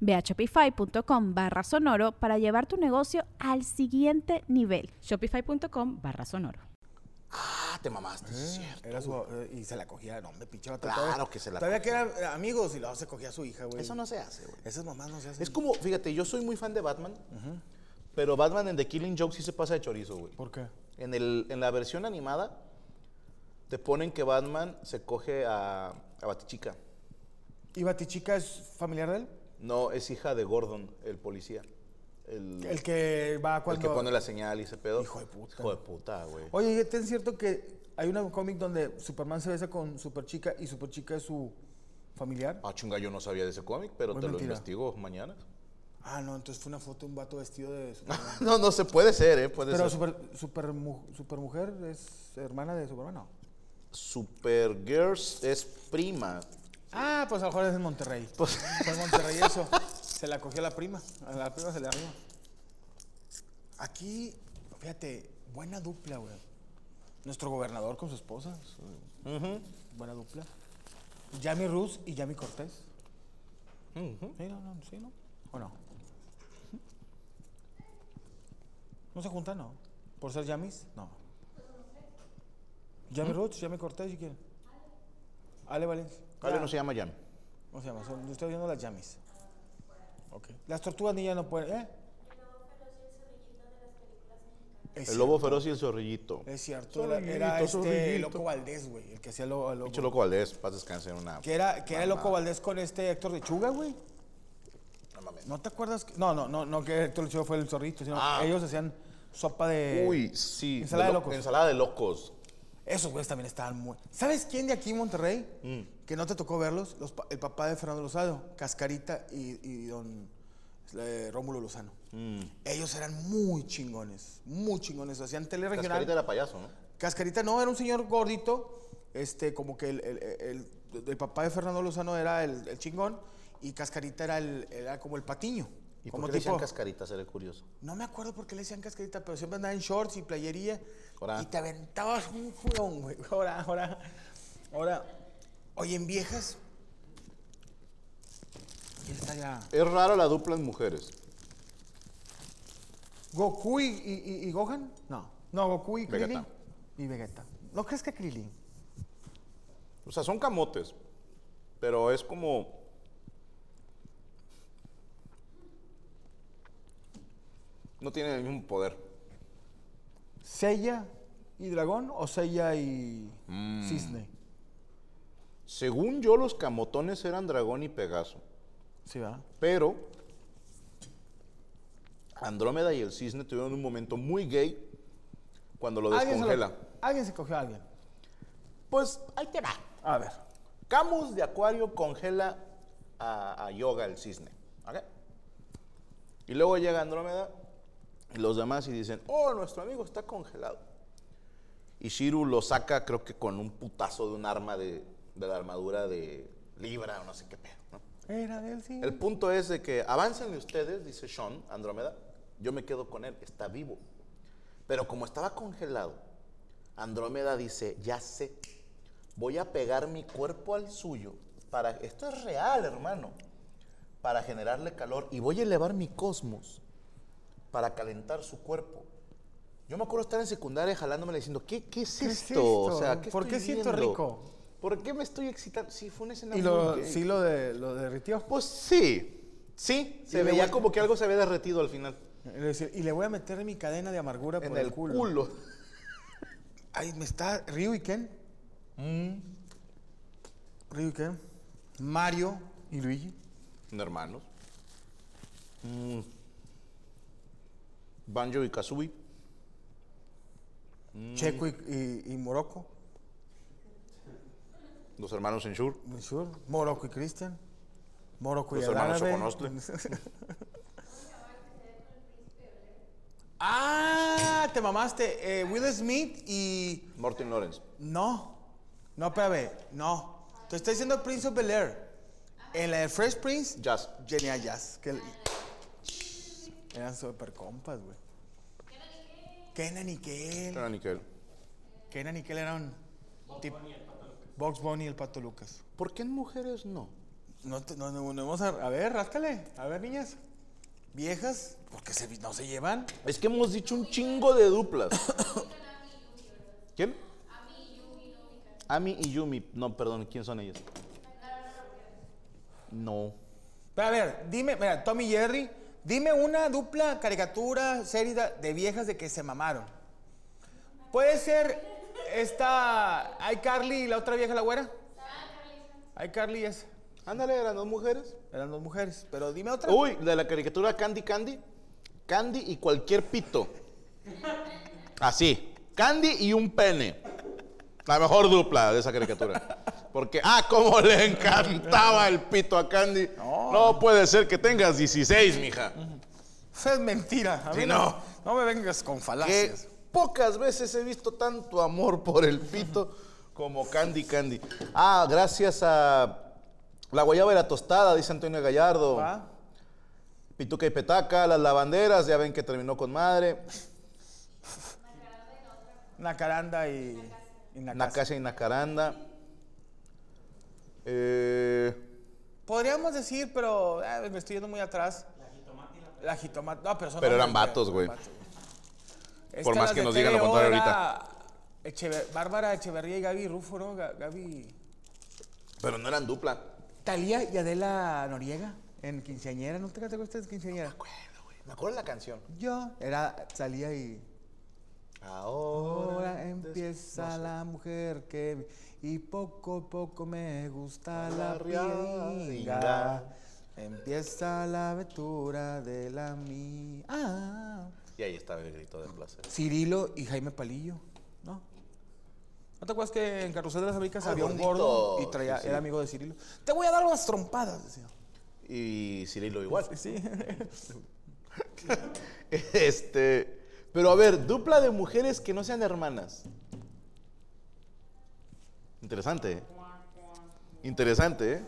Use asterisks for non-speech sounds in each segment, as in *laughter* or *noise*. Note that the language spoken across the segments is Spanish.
Ve a shopify.com barra sonoro para llevar tu negocio al siguiente nivel. Shopify.com barra sonoro. Ah, te mamaste, es cierto. Era su, eh, y se la cogía, no, me pinchaba Claro que se la Todavía que eran eh, amigos y luego se cogía a su hija, güey. Eso no se hace, güey. Esas mamás no se hacen. Es como, fíjate, yo soy muy fan de Batman, pero Batman en The Killing Joke sí se pasa de chorizo, güey. ¿Por qué? En, el, en la versión animada te ponen que Batman se coge a, a Batichica. ¿Y Batichica es familiar de él? No, es hija de Gordon, el policía. El, El que va el cuando... que pone la señal y ese pedo. Hijo de puta. Hijo de puta, güey. Oye, ¿es cierto que hay un cómic donde Superman se besa con Superchica y Superchica es su familiar? Ah, chunga, yo no sabía de ese cómic, pero Muy te lo investigo mañana. Ah, no, entonces fue una foto de un vato vestido de Superman. *laughs* no, no se puede ser, ¿eh? Puede Pero ser. super, super, mu- Supermujer es hermana de Superman, ¿no? Supergirls es prima. Ah, pues a lo mejor es en Monterrey. Pues- Fue en Monterrey eso. Se la cogió la prima. A la prima se le arriba. Aquí, fíjate, buena dupla, güey. Nuestro gobernador con su esposa. su- Ujú. Buena dupla. Yami Rus y Yami Cortés. Ujú. Sí, no, no, sí, ¿no? ¿O no? ¿No se juntan, no? ¿Por ser Yamis? No. Yami Roots, Yami Cortés, ¿y quién? Ale Valencia. Ale Ya. no se llama Jan. ¿Cómo se llama? Son- yo estoy viendo las Yamis. Ok. Las tortugas ninja no pueden, ¿eh? Es El lobo cierto, feroz y el zorrillito. Es cierto, era, Zorrillito, este zorrillito. Loco Valdés, güey, el que hacía lo, loco. Pinche loco Valdés, paz descanse en una. Que era, que era el Loco. Valdés con este Héctor Lechuga, güey. No mames. ¿No te acuerdas? que- No, no, no, no que Héctor Lechuga fue el zorrito, sino Ah. ellos hacían sopa de... Uy, sí. Ensalada de lo- locos. Ensalada de locos. Esos güeyes también estaban muy... ¿Sabes quién de aquí en Monterrey? Mm. Que no te tocó verlos. Los el papá de Fernando Lozano, Cascarita y, y don eh, Rómulo Lozano. Mm. Ellos eran muy chingones, muy chingones. Hacían tele regional. Cascarita era payaso, ¿no? Cascarita no, era un señor gordito, este, como que el, el- el- el papá de Fernando Lozano era el, el chingón y Cascarita era, el, era como el patiño. ¿Y como por qué le decían cascarita? Seré curioso. no me acuerdo por qué le decían cascarita, pero siempre andaba en shorts y playería. Ahora. Y te aventabas un juegón, güey. *laughs* Ahora, ahora, ahora. Oye, en viejas. ¿Quién está ya? Es rara la dupla en mujeres. ¿Goku y, y- y- y Gohan? No. No, Goku y Krillin. Vegeta. Y Vegeta. ¿No crees que Krillin? O sea, son camotes. Pero es como. No tienen el mismo poder. ¿Seiya y Dragón o Seiya y Mm. Cisne? Según yo, los camotones eran dragón y pegaso. Sí, ¿verdad? Pero Andrómeda y el cisne tuvieron un momento muy gay cuando lo Alguien se, lo- descongela. alguien se cogió a alguien. Pues ahí te va. A ver. Camus de Acuario congela a, a Yoga, el cisne. ¿ok? Y luego llega Andrómeda y los demás y dicen, oh, nuestro amigo está congelado. Y Shiru lo saca, creo que con un putazo de un arma de, de la armadura de Libra o no sé qué pedo. ¿no? Era del sí. El punto es de que aváncenle ustedes, dice Sean, Andrómeda, yo me quedo con él, está vivo. Pero como estaba congelado, Andrómeda dice, ya sé, voy a pegar mi cuerpo al suyo para, esto es real, hermano, para generarle calor y voy a elevar mi cosmos para calentar su cuerpo. Yo me acuerdo estar en secundaria jalándome diciendo, ¿qué, qué es, ¿Qué es esto? esto? O sea, ¿qué ¿Por estoy qué siento viendo? rico? ¿Por qué me estoy excitando? Sí, fue una escena Y lo, sí lo, de, lo derritió. Pues sí, sí, se veía como que algo se había derretido al final. Y le decía, Y le voy a meter mi cadena de amargura En por el el culo. culo. *laughs* Ay, me está. Ryu y Ken. Mm. Ryu y Ken. Mario y Luigi. Hermanos. Mm. Banjo y Kazooie. Mm. Checo y, y, y Morocco. Los hermanos Ensure. Sure. Morocco y Cristian. Morocco y Los el hermanos árabe. Soconostle. *laughs* ah, te mamaste. Eh, Will Smith y. Martin Lawrence. No. No, espérame. No. Te estoy diciendo Prince of Bel Air. En la de Fresh Prince. Jazz. Genial Jazz. Que eran super compas, güey. Kenan y Kel. Era Nickel. Kenan y Kel eran. tip- Box Bunny y el Pato Lucas. ¿Por qué en mujeres no? No, te- no, no, no, vamos a, a ver, ráscale. A ver, niñas. Viejas, porque se, no se llevan. Es que hemos dicho un chingo de duplas. *coughs* ¿Quién? Ami y Yumi. No, perdón, ¿quién son ellas? No. Pero a ver, dime, mira, Tommy Jerry, dime una dupla caricatura serie de viejas de que se mamaron. Puede ser esta iCarly y la otra vieja, la güera. iCarly es. Ándale, eran dos mujeres. Eran dos mujeres, pero dime otra. Uy, de la caricatura Candy Candy. Candy y cualquier pito. Así. Candy y un pene. La mejor dupla de esa caricatura. Porque, ah, cómo le encantaba el pito a Candy. No, puede ser que tengas 16, mija. Eso es mentira. A mí Sí, no. no. Me vengas con Que falacias. pocas veces he visto tanto amor por el pito como Candy Candy. Ah, gracias a la guayaba y la tostada, dice Antonio Gallardo. ¿Va? Pituca y petaca, las lavanderas, ya ven que terminó con madre. Nacaranda y. Nakasha y Nakaranda. Eh, Podríamos decir, pero eh, me estoy yendo muy atrás. La jitomate. No, pero son Pero eran vatos, güey. Por más que nos digan lo contrario Echever- Bárbara Echeverría y Gaby Rufo, ¿no? Ga- Gaby. pero no eran dupla. Talía y Adela Noriega en quinceañera. ¿No te acuerdas de quinceañera? Me acuerdo de la canción. Yo. Era Talía y. Ahora, Ahora empieza la mujer que vi, y poco a poco me gusta la La. Empieza la aventura de la mía. Ah. Y ahí estaba el grito de placer. Cirilo y Jaime Palillo, ¿no? ¿No te acuerdas que en Carrusel de las Américas Ah, había un gordo y traía, Sí, sí. era amigo de Cirilo? Te voy a dar unas trompadas, decía. Y Cirilo igual. Sí. *laughs* Este. Pero a ver, dupla de mujeres que no sean hermanas. Interesante. Interesante, ¿eh?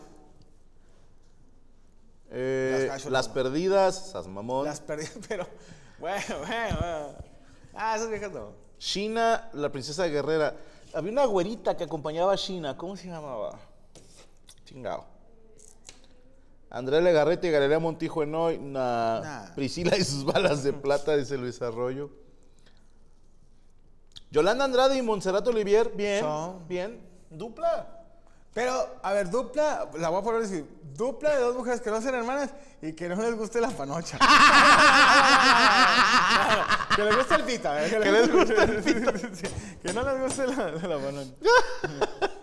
Eh, Las perdidas, Sasmamón. Las perdí, *laughs* pero. Bueno, bueno, bueno. Ah, esas viejas no. Shina, la princesa guerrera. Había una güerita que acompañaba a Shina. ¿Cómo se llamaba? Chingao. Andrea Legarrete y Galilea Montijo Enoy. Nah. Nah. Priscila y sus balas de *laughs* plata, dice Luis Arroyo. Yolanda Andrade y Montserrat Olivier. Bien. Son. Bien. Dupla. Pero, a ver, dupla, la voy a poner así. Dupla de dos mujeres que no sean hermanas y que no les guste la panocha. *laughs* que les guste el pita. ¿eh? Que les guste el pita. que no les guste la, la panocha. *laughs*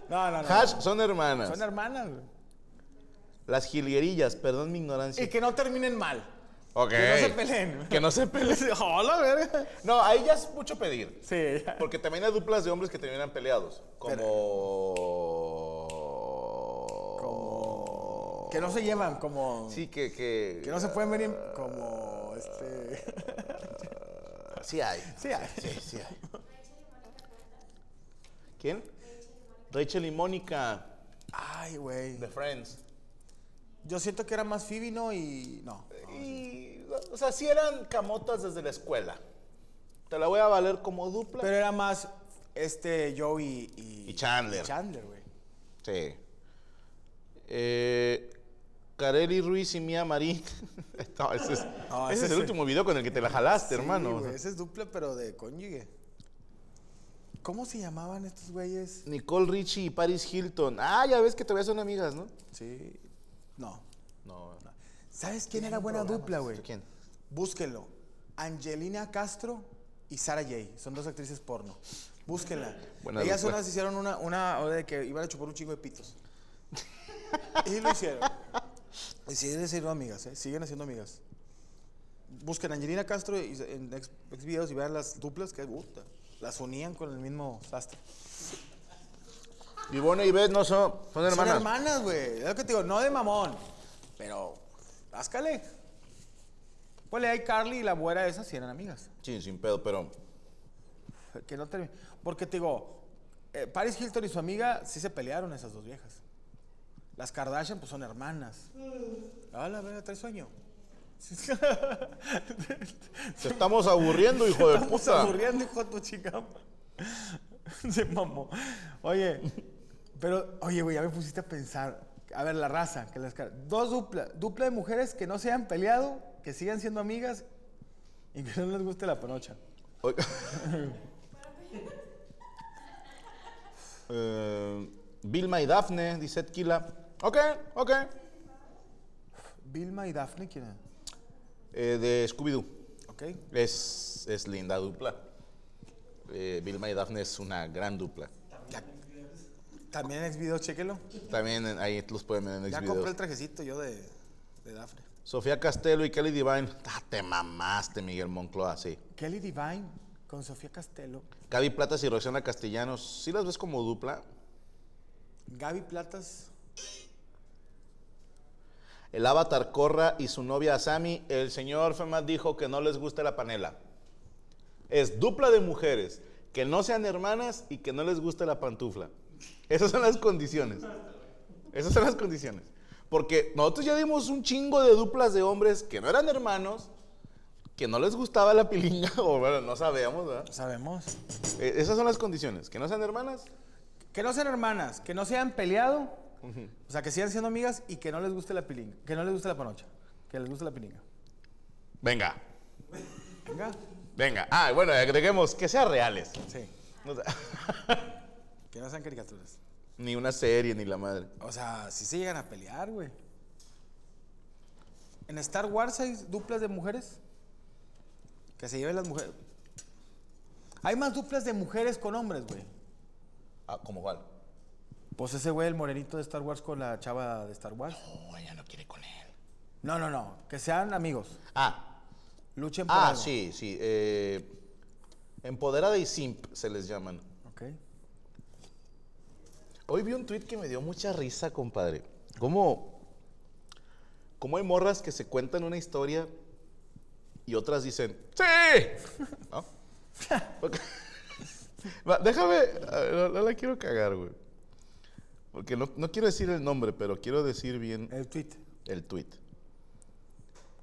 No, no, no. Hash son hermanas. Son hermanas. Las jilguerillas, perdón mi ignorancia. Y que no terminen mal. Ok. Que no se peleen. Que no se peleen. *laughs* Hola, verga. No, ahí ya es mucho pedir. Sí, ya. Porque también hay duplas de hombres que terminan peleados. Como. Que no se llevan como. Sí, que. Que, Que no se pueden venir como. Este. Sí hay. Sí, hay. Sí, sí hay. ¿Quién? Rachel y Mónica Ay, güey. de Friends. Yo siento que era más Phoebe, ¿no? Y. No. Y. O sea, sí eran camotas desde la escuela. Te la voy a valer como dupla. Pero era más este Joe y, y, Y Chandler. y Chandler, güey. Sí. Eh, Kareli Ruiz y Mía Marín. *laughs* No, ese es, No, ese ese es el último video con el que te la jalaste, Sí, hermano. güey, ese es dupla, pero de cónyuge. ¿Cómo se llamaban estos güeyes? Nicole Richie y Paris Hilton. Ah, ya ves que todavía son amigas, ¿no? Sí. No. No. ¿Sabes quién era buena dupla, güey? ¿Quién? Búsquenlo. Angelina Castro y Sara Jay. Son dos actrices porno. Búsquenla. Buena Ellas unas hicieron una, una hora de que iban a chupar un chingo de pitos. *laughs* y lo hicieron. Y siguen siendo amigas, ¿eh? Siguen haciendo amigas. Busquen Angelina Castro y- en ex, ex videos y vean las duplas que puta, las unían con el mismo sastre. Ivonne y Beth no son, son hermanas. Son hermanas, güey. Es lo que te digo, no de mamón. Pero, áscale. Ponle ahí Carly y la güera esa si eran amigas. Sí, sin pedo, pero Que no termine. Porque te digo, eh, Paris Hilton y su amiga sí se pelearon esas dos viejas. Las Kardashian pues son hermanas. Ah, la verga, trae sueño. te estamos aburriendo, hijo de Estamos puta. aburriendo, hijo de tu chica. Se mamó. Oye, pero, oye, güey, ya me pusiste a pensar. A ver, la raza, que las dos dupla, dupla de mujeres que no se hayan peleado, que sigan siendo amigas y que no les guste la panocha. *laughs* Eh, Vilma y Dafne, dice Kila. Ok, ok. Vilma y Daphne, ¿quién es? Eh, de Scooby-Doo. Ok. Es, es linda dupla. Eh, Vilma y Dafne es una gran dupla. Ya- También en Xvideos, chéquelo. También en- ahí los pueden ver en Ya Xvideos. compré el trajecito yo de, de Daphne. Sofía Castelo y Kelly Divine. Ah, te mamaste, Miguel Moncloa, sí. Kelly Divine con Sofía Castelo. Gaby Platas y Roxana Castellanos. ¿Sí las ves como dupla? Gaby Platas. El avatar Corra y su novia Asami. El señor Femat dijo que no les gusta la panela. Es dupla de mujeres. Que no sean hermanas y que no les guste la pantufla. Esas son las condiciones. Esas son las condiciones. Porque nosotros ya dimos un chingo de duplas de hombres que no eran hermanos, que no les gustaba la pilinga, *laughs* o bueno, no sabemos, ¿verdad? Sabemos. Eh, esas son las condiciones. Que no sean hermanas, Que no sean hermanas, que no se hayan peleado, o sea, que sigan siendo amigas y que no les guste la pilinga, que no les guste la panocha, que les guste la pilinga. venga, Venga. venga. Ah, bueno, agreguemos que sean reales. Sí. O sea, *laughs* Que no sean caricaturas. Ni una serie, ni la madre. O sea, si se llegan a pelear, güey. En Star Wars hay duplas de mujeres. Que se lleven las mujeres. Hay más duplas de mujeres con hombres, güey. Ah, ¿cómo cuál? Pues ese güey, el morenito de Star Wars con la chava de Star Wars. Oh, ella no quiere con él. No, no, no. Que sean amigos. Ah, Luchen por ah, algo. sí, sí. eh, empoderada y simp se les llaman. Hoy vi un tweet que me dio mucha risa, compadre. ¿Cómo, cómo hay morras que se cuentan una historia y otras dicen, ¡Sí! ¿No? *laughs* Porque- Va, déjame, no, no la quiero cagar, güey. Porque no, no quiero decir el nombre, pero quiero decir bien El tweet. el tweet.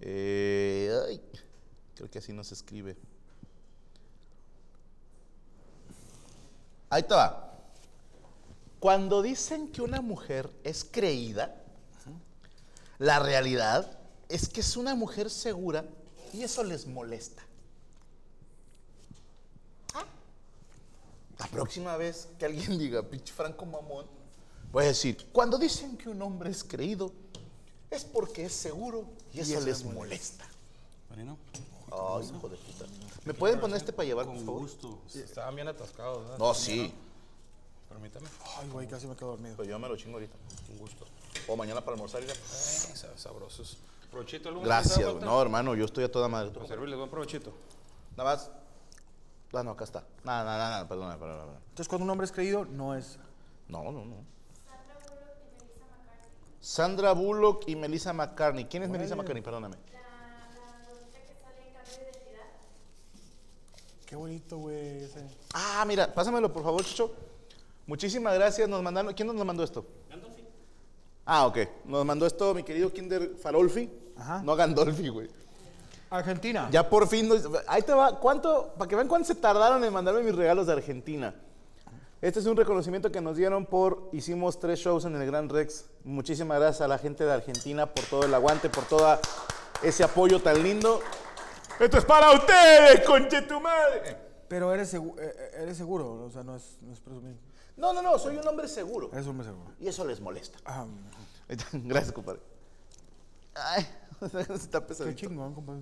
Eh, ay, creo que así no se escribe. Ahí va. Cuando dicen que una mujer es creída, la realidad es que es una mujer segura y eso les molesta. Ah. La próxima vez que alguien *laughs* diga, pinche Franco Mamón, voy a decir, cuando dicen que un hombre es creído, es porque es seguro y eso, eso les les molesta. Bueno, Ay, hijo de puta. ¿Me pueden poner este para llevar, por con favor? gusto. Estaban bien atascados, ¿verdad? No, sí. Permítame. Ay, güey, casi me quedo dormido. Pero yo me lo chingo ahorita. Con gusto. O mañana para almorzar. Ay, sab- sabrosos. Provechito, ¿algo más Gracias, güey. No, hermano, yo estoy a toda madre. Para servirles, buen provechito. Nada más. Ah, no, acá está. Nada, nada, nada, perdona, perdona. Entonces, cuando un hombre es creído, no es. No, no, no. Sandra Bullock y Melissa McCartney. ¿Quién es Melissa McCartney? Perdóname. Qué bonito, güey. ese. Ah, mira, pásamelo por favor, Chicho. Muchísimas gracias. Nos mandaron. ¿Quién nos mandó esto? Ah, ok. Nos mandó esto mi querido Kinder Farolfi. Ajá. No Gandolfi, güey. Argentina. Ya por fin. nos- ahí te va. ¿Cuánto? Para que vean cuánto se tardaron en mandarme mis regalos de Argentina. Este es un reconocimiento que nos dieron por. Hicimos tres shows en el Gran Rex. Muchísimas gracias a la gente de Argentina por todo el aguante, por todo ese apoyo tan lindo. Esto es para ustedes, conche tu madre. Pero eres, segu- eh, eh, eres seguro, o sea, no es, no es presumir. No, no, no, soy un hombre seguro. Eres hombre seguro. Y eso les molesta. Ah, *laughs* Gracias, compadre. Ay, *laughs* está qué pesadito. chingón, compadre.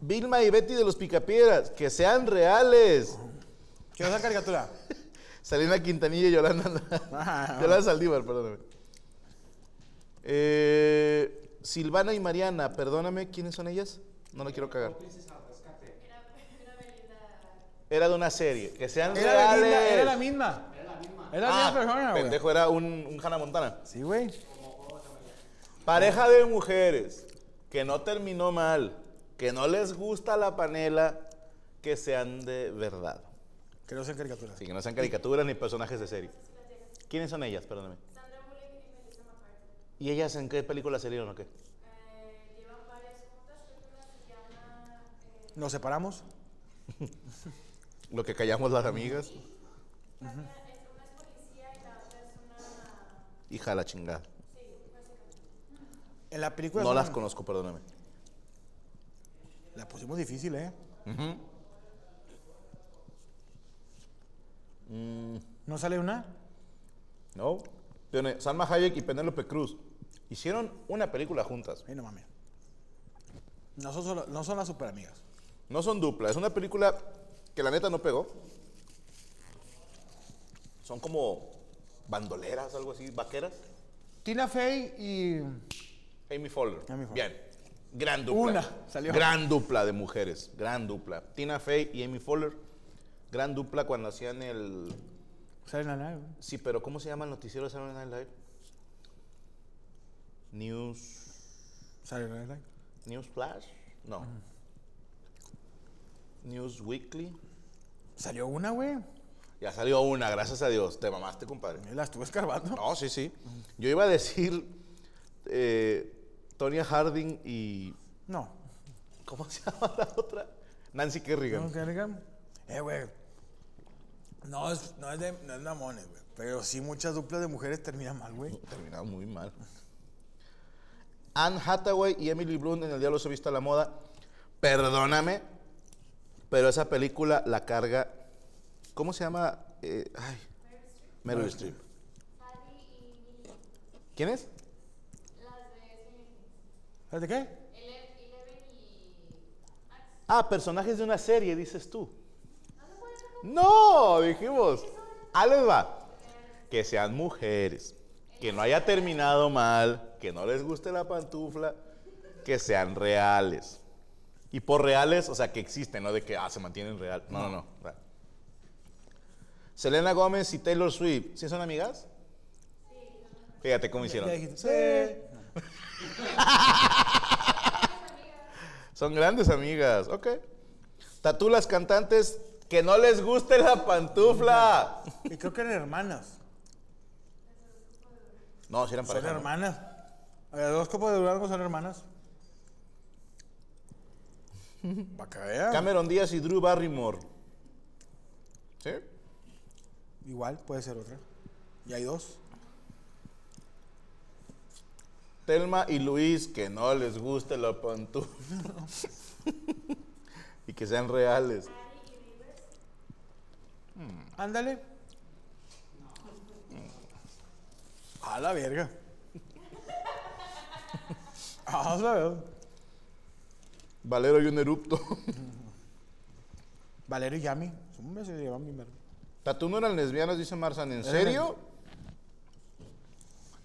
Vilma y Betty de los Picapiedras, que sean reales. ¿Qué otra caricatura? *laughs* Selena Quintanilla y Yolanda, Ah. Yolanda Saldívar, perdóname. Eh, Silvana y Mariana, perdóname, ¿quiénes son ellas? No la quiero cagar. Era de una serie, que sean Era, reales. Belinda, era la misma. Era la Ah, misma persona, güey. pendejo, era un, un Hannah Montana. Sí, güey. Pareja de mujeres que no terminó mal, que no les gusta la panela, que sean de verdad. Que no sean caricaturas. Así que no sean caricaturas ni personajes de serie. ¿Quiénes son ellas? Perdóname. ¿Y ellas en qué película salieron o qué? Nos separamos. *laughs* Lo que callamos las amigas. Hija de la chingada. En la película. No son- las conozco, perdóname. La pusimos difícil, ¿eh? ¿No sale una? ¿No? Tiene Salma Hayek y Penélope Cruz. Hicieron una película juntas. Ay, no mames. No son, solo- no son las super amigas. No son dupla, es una película que la neta no pegó. Son como bandoleras, algo así, vaqueras. Tina Fey y. Amy Poehler. Bien. Gran dupla. Una, salió. Gran dupla de mujeres. Gran dupla. Tina Fey y Amy Poehler. Gran dupla cuando hacían el. La nave, güey. Sí, pero ¿cómo se llama el noticiero de Saturday Night Live? News. Sale la nave. News Flash? No. News Weekly. Salió una, güey. Ya salió una, gracias a Dios. Te mamaste, compadre. La estuve escarbando. No, sí, sí. Yo iba a decir eh, Tonya Harding y. No. ¿Cómo se *laughs* llama la otra? Nancy Kerrigan. ¿No, Kerrigan? Eh, güey. No es, no es de, no es mamones, güey. Pero sí muchas duplas de mujeres terminan mal, güey. Terminaron muy mal. Anne Hathaway y Emily Blunt en El Diablo se viste a la moda. Perdóname, pero esa película la carga. ¿Cómo se llama? Eh, ay, Meryl Streep. ¿Quién es? ¿Sabes de qué? Ah, personajes de una serie, dices tú. No, dijimos. Ahí les va. Que sean mujeres. Que no haya terminado mal. Que no les guste la pantufla. Que sean reales. Y por reales, o sea, que existen, no de que ah, se mantienen real. No, no, no. Selena Gómez y Taylor Swift, ¿sí son amigas? Fíjate cómo hicieron. Ya dijiste, sí. *laughs* Son grandes amigas, ok. Tatú las cantantes que no les guste la pantufla. Y creo que eran hermanas. No, si eran Son pareja. ¿no? hermanas. A ver, dos copos de Durango son hermanas. Cameron Díaz y Drew Barrymore. ¿Sí? Igual, puede ser otra. Y hay dos. Telma y Luis, que no les guste la pantufla. *laughs* y que sean reales. Ándale. A la verga. *laughs* Ah, la verga. Valero y un erupto. *laughs* Valerio y Yami. Son meses de llevan bien verga. Tatú no eran lesbianas, dice Marzan. ¿En serio?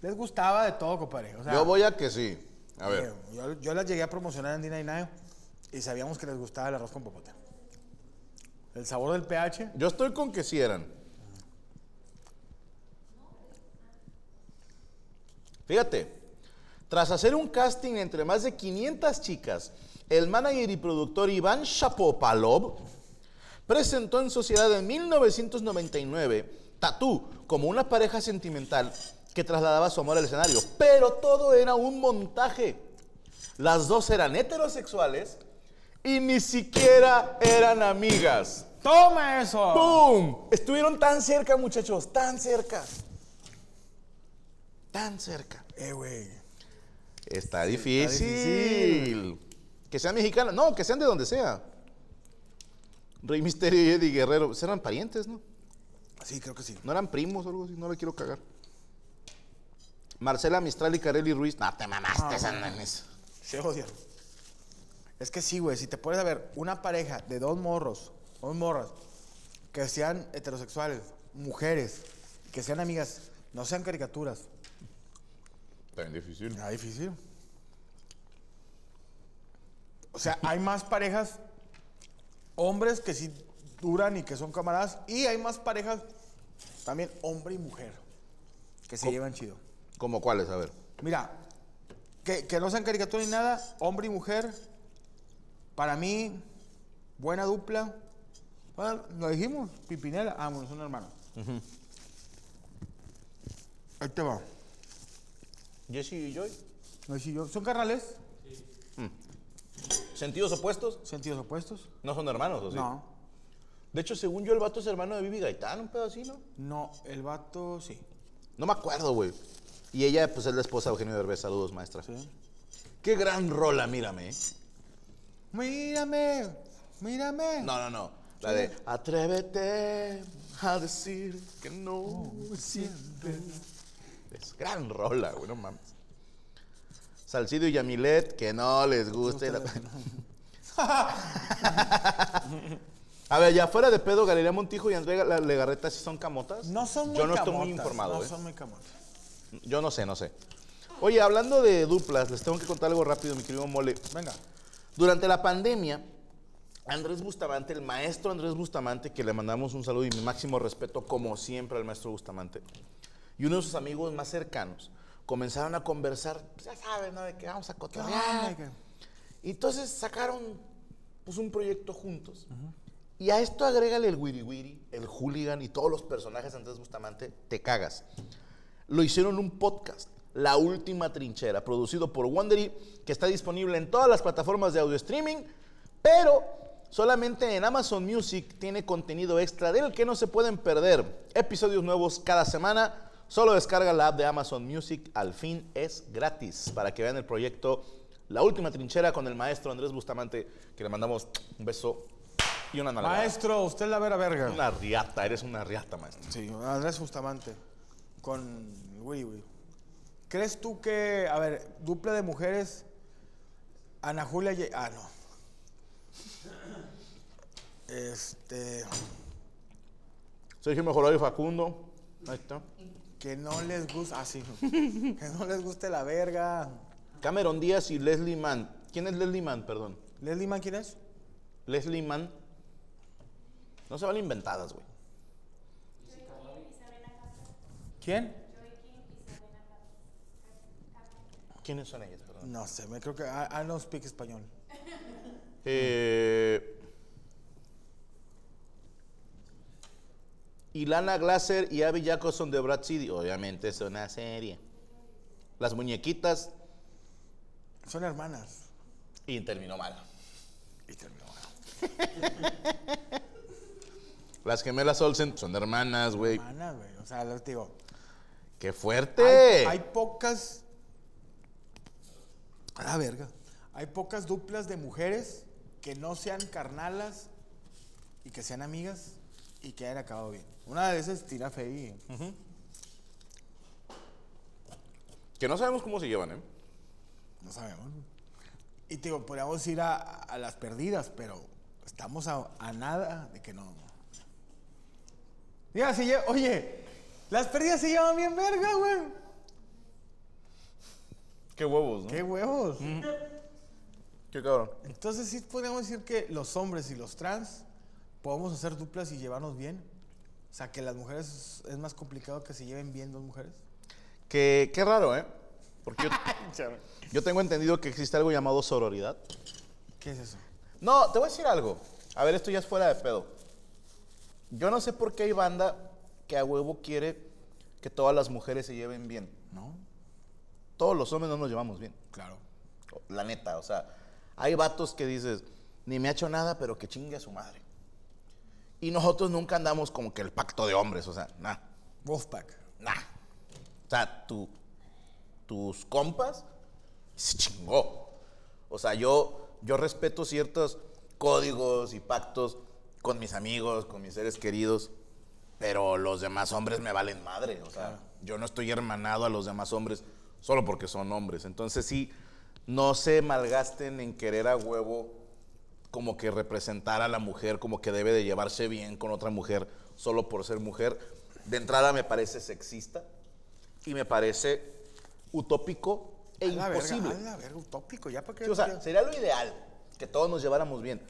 Les gustaba de todo, compadre. O sea, Yo voy a que sí. A ver. eh, Yo, yo las llegué a promocionar en Dina y Nayo y sabíamos que les gustaba el arroz con popote. El sabor del pH. Yo estoy con que sí eran. Fíjate, tras hacer un casting entre más de 500 chicas, el manager y productor Iván Shapopalov presentó en sociedad en 1999 Tatú como una pareja sentimental que trasladaba su amor al escenario. Pero todo era un montaje. Las dos eran heterosexuales y ni siquiera eran amigas. ¡Toma eso! ¡Pum! Estuvieron tan cerca, muchachos, tan cerca. Tan cerca. Eh, güey. Está difícil. difícil. Que sean mexicanos. No, que sean de donde sea. Rey Misterio y Eddie Guerrero. pues eran parientes, ¿no? Sí, creo que sí. No eran primos o algo así. No le quiero cagar. Marcela Mistral y Carely Ruiz. No, te mamaste no es. Se odian. Es que sí, güey. Si te pones a ver una pareja de dos morros, dos morras, que que sean heterosexuales, mujeres, que sean amigas, no sean caricaturas. Está bien difícil. Está difícil. O sea, hay más parejas hombres que sí duran y que son camaradas. Y hay más parejas también hombre y mujer que se llevan chido. ¿Cómo cuáles? A ver. Mira, que, que no sean caricatura ni nada, hombre y mujer, para mí, buena dupla. Bueno, lo dijimos, Pipinela, ah, bueno, son hermanos. Ahí te va. Jesse y Joy. Ahí sí yo- ¿Son carnales? ¿Sentidos opuestos? ¿Sentidos opuestos? ¿No son hermanos o sí? No. De hecho, según yo, el vato es hermano de Vivi Gaitán, un pedo así, ¿no? No, el vato sí. No me acuerdo, güey. Y ella, pues, es la esposa de Eugenio Derbez. Saludos, maestra. Sí. Qué gran rola, mírame. ¿eh? Mírame, mírame. No, no, no. La de Atrévete a decir que no siempre. Es gran rola, güey, no mames. Salcido y Yamilet, que no les guste. la- *laughs* A ver, ya fuera de pedo, Galería Montijo y Andrea Legarreta sí son camotas. No son muy Yo no estoy camotas, muy informado, No ¿eh? son muy camotas. Yo no sé, no sé. Oye, hablando de duplas, les tengo que contar algo rápido, mi querido Mole. Venga. Durante la pandemia, Andrés Bustamante, el maestro Andrés Bustamante, que le mandamos un saludo y mi máximo respeto, como siempre, al maestro Bustamante, y uno de sus amigos más cercanos comenzaron a conversar, pues, ya saben, ¿no? De que vamos a cotorrear. Y entonces sacaron pues, un proyecto juntos. Y a esto agrégale el Wiri Wiri, el Hooligan y todos los personajes de Andrés Bustamante, te cagas. Lo hicieron un podcast, La Última Trinchera, producido por Wondery, que está disponible en todas las plataformas de audio streaming, pero solamente en Amazon Music tiene contenido extra del que no se pueden perder. Episodios nuevos cada semana. Solo descarga la app de Amazon Music, al fin es gratis, para que vean el proyecto La Última Trinchera con el maestro Andrés Bustamante, que le mandamos un beso y una nalgada. Maestro, usted la vera verga. Una riata, eres una riata, maestro. Sí, Andrés Bustamante. Con Willy Willy. ¿Crees tú que, a ver, dupla de mujeres, Ana Julia... Ye- Ah, no. Este... Sergio Mejorado y Facundo. Ahí está. Que no les gusta... Ah, sí. *laughs* que no les guste la verga. Cameron Díaz y Leslie Mann. ¿Quién es Leslie Mann, perdón? ¿Leslie Mann quién es? Leslie Mann. No se van inventadas, güey. ¿Quién? ¿Quiénes son ellas, perdón? No sé, me creo que... I, I don't speak español. Eh, Ilana Glasser y Abby Jacobson de Brad City. Obviamente es una serie. Las muñequitas. Son hermanas. Y terminó mal. Y terminó. mal. *laughs* Las gemelas Olsen son hermanas, güey. Hermanas, güey. O sea, les digo... ¡Qué fuerte! Hay, hay pocas. A la verga. Hay pocas duplas de mujeres que no sean carnalas y que sean amigas y que hayan acabado bien. Una de esas es Tina Fey. Que no sabemos cómo se llevan, ¿eh? No sabemos. Y te digo, podríamos ir a, a las perdidas, pero estamos a, a nada de que no. Mira, se lle- oye, las perdidas se llevan bien verga, güey. Qué huevos, ¿no? Qué huevos. Qué cabrón. Entonces sí podemos decir que los hombres y los trans podemos hacer duplas y llevarnos bien. O sea, que las mujeres es más complicado que se lleven bien dos mujeres. Qué, qué raro, ¿eh? Porque yo, *laughs* yo tengo entendido que existe algo llamado sororidad. ¿Qué es eso? No, te voy a decir algo. A ver, esto ya es fuera de pedo. Yo no sé por qué hay banda que a huevo quiere que todas las mujeres se lleven bien. ¿No? Todos los hombres no nos llevamos bien. Claro. La neta, o sea, hay vatos que dices, ni me ha hecho nada, pero que chingue a su madre. Y nosotros nunca andamos como que el pacto de hombres, o sea, nah, Wolfpack. nah. O sea, tu- tus compas, se chingó. O sea, yo, yo respeto ciertos códigos y pactos con mis amigos, con mis seres queridos, pero los demás hombres me valen madre. O sea, yo no estoy hermanado a los demás hombres solo porque son hombres. Entonces sí, no se malgasten en querer a huevo como que representar a la mujer, como que debe de llevarse bien con otra mujer solo por ser mujer. De entrada me parece sexista y me parece utópico e A la verga, imposible. a la verga, utópico, ya para. Sí, o sea, sería lo ideal que todos nos lleváramos bien.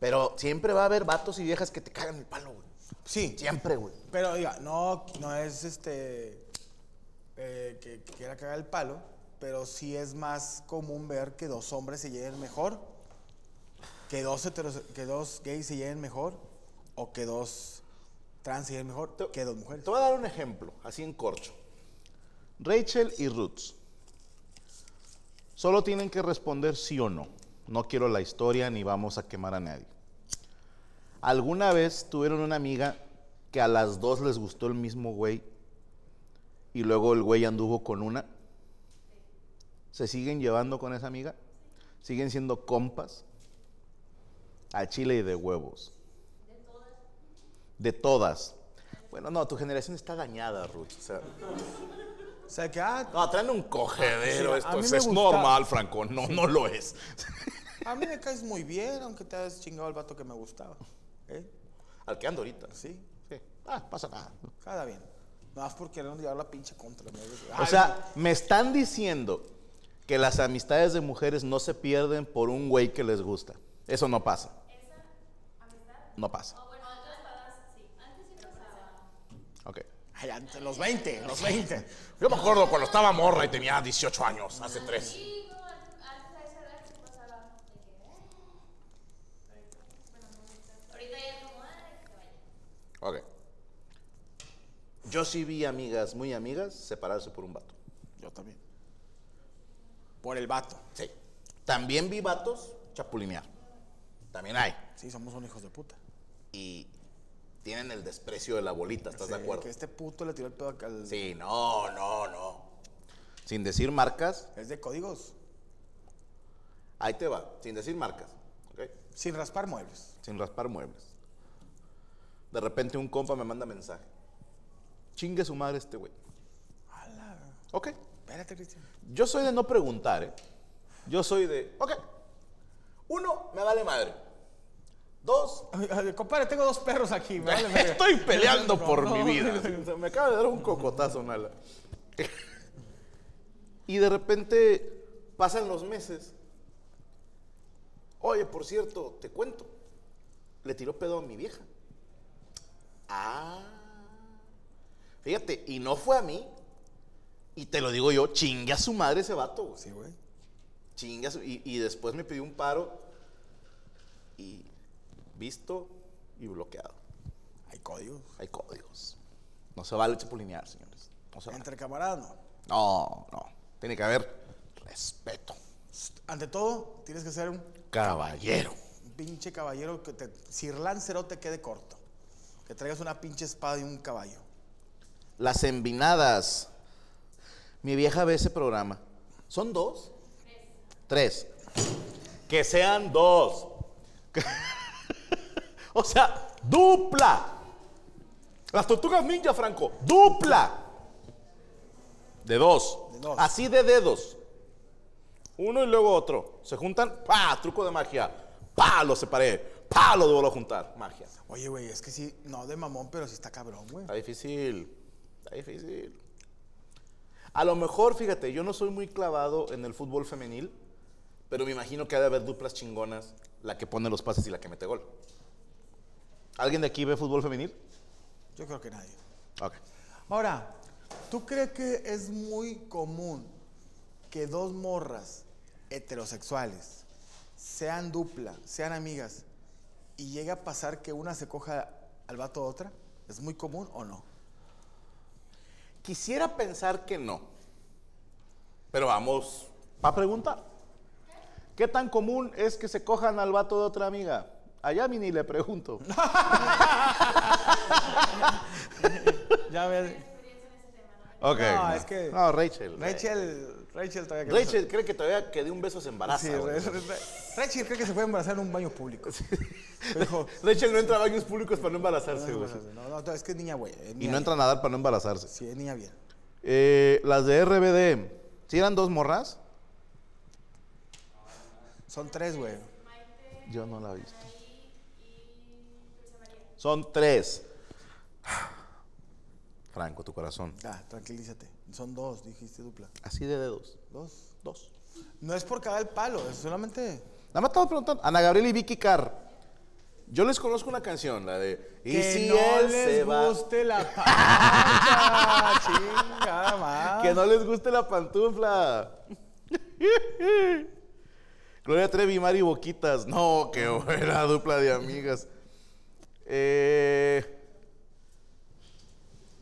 Pero siempre va a haber vatos y viejas que te cagan el palo, güey. sí, Siempre, güey. pero diga, no, no es este eh, que, que quiera cagar el palo, pero sí es más común ver que dos hombres se lleven mejor, que dos heteros- que dos gays se lleven mejor, o que dos trans se lleven mejor que dos mujeres. Te voy a dar un ejemplo, así en corcho. Rachel y Roots. Solo tienen que responder sí o no. No quiero la historia ni vamos a quemar a nadie. ¿Alguna vez tuvieron una amiga que a las dos les gustó el mismo güey y luego el güey anduvo con una? ¿Se siguen llevando con esa amiga? ¿Siguen siendo compas? A chile y de huevos. De todas. Bueno, no, tu generación está dañada, Ruth. O sea, O sea, que, ah, no, traen un cogedero. Sí, esto es, normal, Franco. No, no lo es. a mí me caes muy bien, aunque te hayas chingado el vato que me gustaba. ¿Eh? Al que ando ahorita. Sí, Sí. Ah, pasa nada. cada bien. Nada más por querer llevar la pinche contra. ¿no? O sea, me están diciendo que las amistades de mujeres no se pierden por un güey que les gusta. Eso no pasa. No pasa. Ok. Ay, antes, los 20, los 20. Yo me acuerdo cuando estaba morra y tenía 18 años, hace tres. Sí, no, antes antes a esa edad sí pasaba de que, "Eh". Ok. Yo sí vi amigas, muy amigas, separarse por un vato. Yo también. Por el vato. Sí. También vi vatos chapulinear. También hay. Sí, somos unos hijos de puta. Y tienen el desprecio de la bolita, ¿estás de acuerdo? Que este puto le tiró el pedo acá al... Sí, no, no, no. Sin decir marcas, Es de códigos. ahí te va. Sin decir marcas. Sin raspar muebles. Sin raspar muebles. De repente un compa me manda mensaje. Chingue su madre este güey. Ala. Ok. Espérate, Cristian. Yo soy de no preguntar, ¿eh? Yo soy de, ok. Uno, me vale madre. Dos, Compadre, tengo dos perros aquí. me vale estoy peleando por no, mi vida. Me acaba de dar un cocotazo, Nala. *laughs* Y de repente pasan los meses. Oye, por cierto, te cuento. Le tiró pedo a mi vieja. Ah. Fíjate, y no fue a mí. Y te lo digo yo, chingue a su madre ese vato, güey. Sí, güey. Chingue a su- y, y después me pidió un paro. Y visto y bloqueado. Hay códigos. Hay códigos. No se vale chapulinear, señores. No se vale. Entre camaradas, no. No, no. Tiene que haber respeto. Ante todo, tienes que ser un Caballero. pinche caballero que te... Sir Lancelot te quede corto. Que traigas una pinche espada y un caballo. Las envinadas. Mi vieja ve ese programa. ¿Son dos? Tres. Que sean dos. O sea, dupla. Las tortugas ninja, Franco. Dupla. De dos. De dos. Así de dedos. Uno y luego otro. Se juntan. ¡Pa! Truco de magia. ¡Pa! Lo separé. ¡Pa! Lo vuelvo a juntar. Magia. Oye, güey, es que sí, no de mamón, pero sí está cabrón, güey. Está difícil. Está difícil. A lo mejor, fíjate, yo no soy muy clavado en el fútbol femenil, pero me imagino que ha de haber duplas chingonas, la que pone los pases y la que mete gol. ¿Alguien de aquí ve fútbol femenil? Yo creo que nadie. Ok. Ahora, ¿tú crees que es muy común que dos morras heterosexuales sean dupla, sean amigas, y llega a pasar que una se coja al vato de otra? ¿Es muy común o no? Quisiera pensar que no. Pero vamos a preguntar. ¿Qué tan común es que se cojan al vato de otra amiga? Allá ni le pregunto. *laughs* Ya ves. Ok. No, es que- No, Rachel. Rachel, Rachel todavía que Rachel cree que todavía que de un beso se embaraza. Sí, güey. Rachel cree que se puede embarazar en un baño público. Dijo, *laughs* Rachel no entra a baños públicos para no embarazarse, güey. no, no, no, es que es niña güey. es Y no entra a nadar para no embarazarse. Sí, es niña bien. Eh, las de RBD, ¿sí eran dos morras? Son tres, güey. Yo no la he visto. Son tres. Franco, tu corazón. Ah, tranquilízate. Son dos, dijiste dupla. Así de dedos. Dos. Dos. No es por cada el palo, es solamente. Nada más estaba preguntando. Ana Gabriel y Vicky Carr. Yo les conozco una canción, la de. Y que si no él les se va. guste la pancha, *laughs* chinga, más. Que no les guste la pantufla. *laughs* Gloria Trevi Mari Boquitas. No, qué buena dupla de amigas. Eh,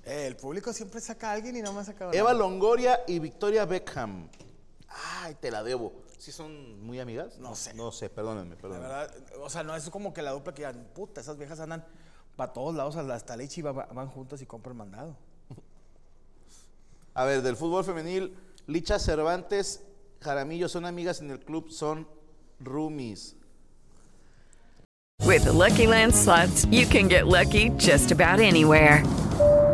Eh, el público siempre saca a alguien y no me ha sacado Eva nada. Longoria y Victoria Beckham. Ay, te la debo. ¿Sí son muy amigas? No sé. No sé, perdónenme, La perdónenme. verdad, o sea, no es como que la dupla que digan, puta, esas viejas andan para todos lados, hasta leche y va- va- van juntas y compran mandado. A ver, del fútbol femenil, Licha Cervantes, Jaramillo son amigas en el club, son roomies. With the Lucky Land slots, you can get lucky just about anywhere.